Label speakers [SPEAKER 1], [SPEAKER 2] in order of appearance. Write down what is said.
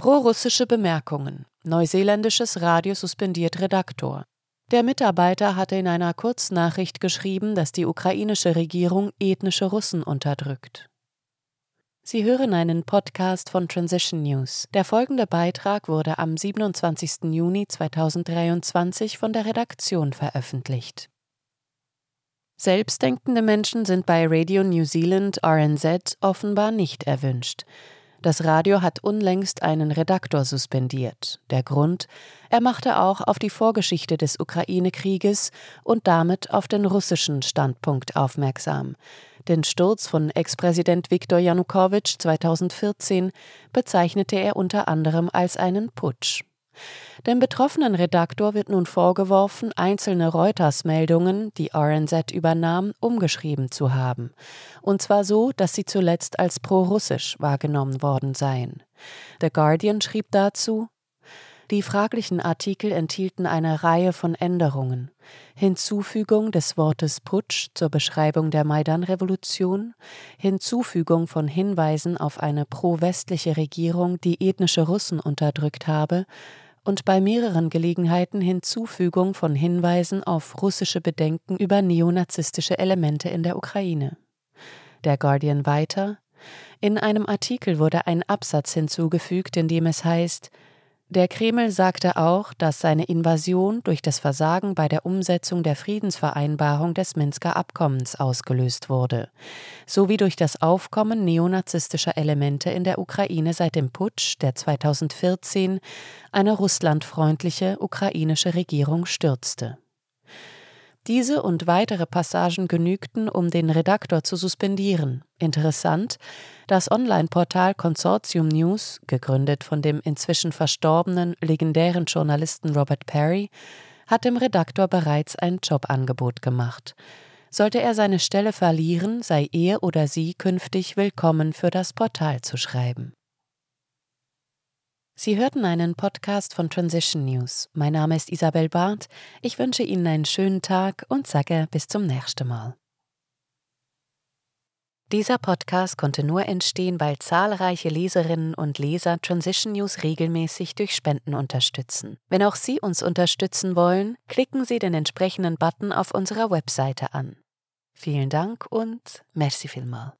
[SPEAKER 1] Pro-russische Bemerkungen. Neuseeländisches Radio suspendiert Redaktor. Der Mitarbeiter hatte in einer Kurznachricht geschrieben, dass die ukrainische Regierung ethnische Russen unterdrückt. Sie hören einen Podcast von Transition News. Der folgende Beitrag wurde am 27. Juni 2023 von der Redaktion veröffentlicht. Selbstdenkende Menschen sind bei Radio New Zealand RNZ offenbar nicht erwünscht. Das Radio hat unlängst einen Redaktor suspendiert. Der Grund, er machte auch auf die Vorgeschichte des Ukraine-Krieges und damit auf den russischen Standpunkt aufmerksam. Den Sturz von Ex-Präsident Viktor Janukowitsch 2014 bezeichnete er unter anderem als einen Putsch. Dem betroffenen Redaktor wird nun vorgeworfen, einzelne Reuters-Meldungen, die RNZ übernahm, umgeschrieben zu haben. Und zwar so, dass sie zuletzt als pro-russisch wahrgenommen worden seien. The Guardian schrieb dazu, die fraglichen Artikel enthielten eine Reihe von Änderungen. Hinzufügung des Wortes Putsch zur Beschreibung der Maidan-Revolution, Hinzufügung von Hinweisen auf eine pro-westliche Regierung, die ethnische Russen unterdrückt habe, und bei mehreren Gelegenheiten Hinzufügung von Hinweisen auf russische Bedenken über neonazistische Elemente in der Ukraine. Der Guardian weiter In einem Artikel wurde ein Absatz hinzugefügt, in dem es heißt, der Kreml sagte auch, dass seine Invasion durch das Versagen bei der Umsetzung der Friedensvereinbarung des Minsker Abkommens ausgelöst wurde, sowie durch das Aufkommen neonazistischer Elemente in der Ukraine seit dem Putsch, der 2014 eine russlandfreundliche ukrainische Regierung stürzte. Diese und weitere Passagen genügten, um den Redaktor zu suspendieren. Interessant, das Online-Portal Consortium News, gegründet von dem inzwischen verstorbenen legendären Journalisten Robert Perry, hat dem Redaktor bereits ein Jobangebot gemacht. Sollte er seine Stelle verlieren, sei er oder sie künftig willkommen für das Portal zu schreiben. Sie hörten einen Podcast von Transition News. Mein Name ist Isabel Barth. Ich wünsche Ihnen einen schönen Tag und sage bis zum nächsten Mal. Dieser Podcast konnte nur entstehen, weil zahlreiche Leserinnen und Leser Transition News regelmäßig durch Spenden unterstützen. Wenn auch Sie uns unterstützen wollen, klicken Sie den entsprechenden Button auf unserer Webseite an. Vielen Dank und merci vielmal.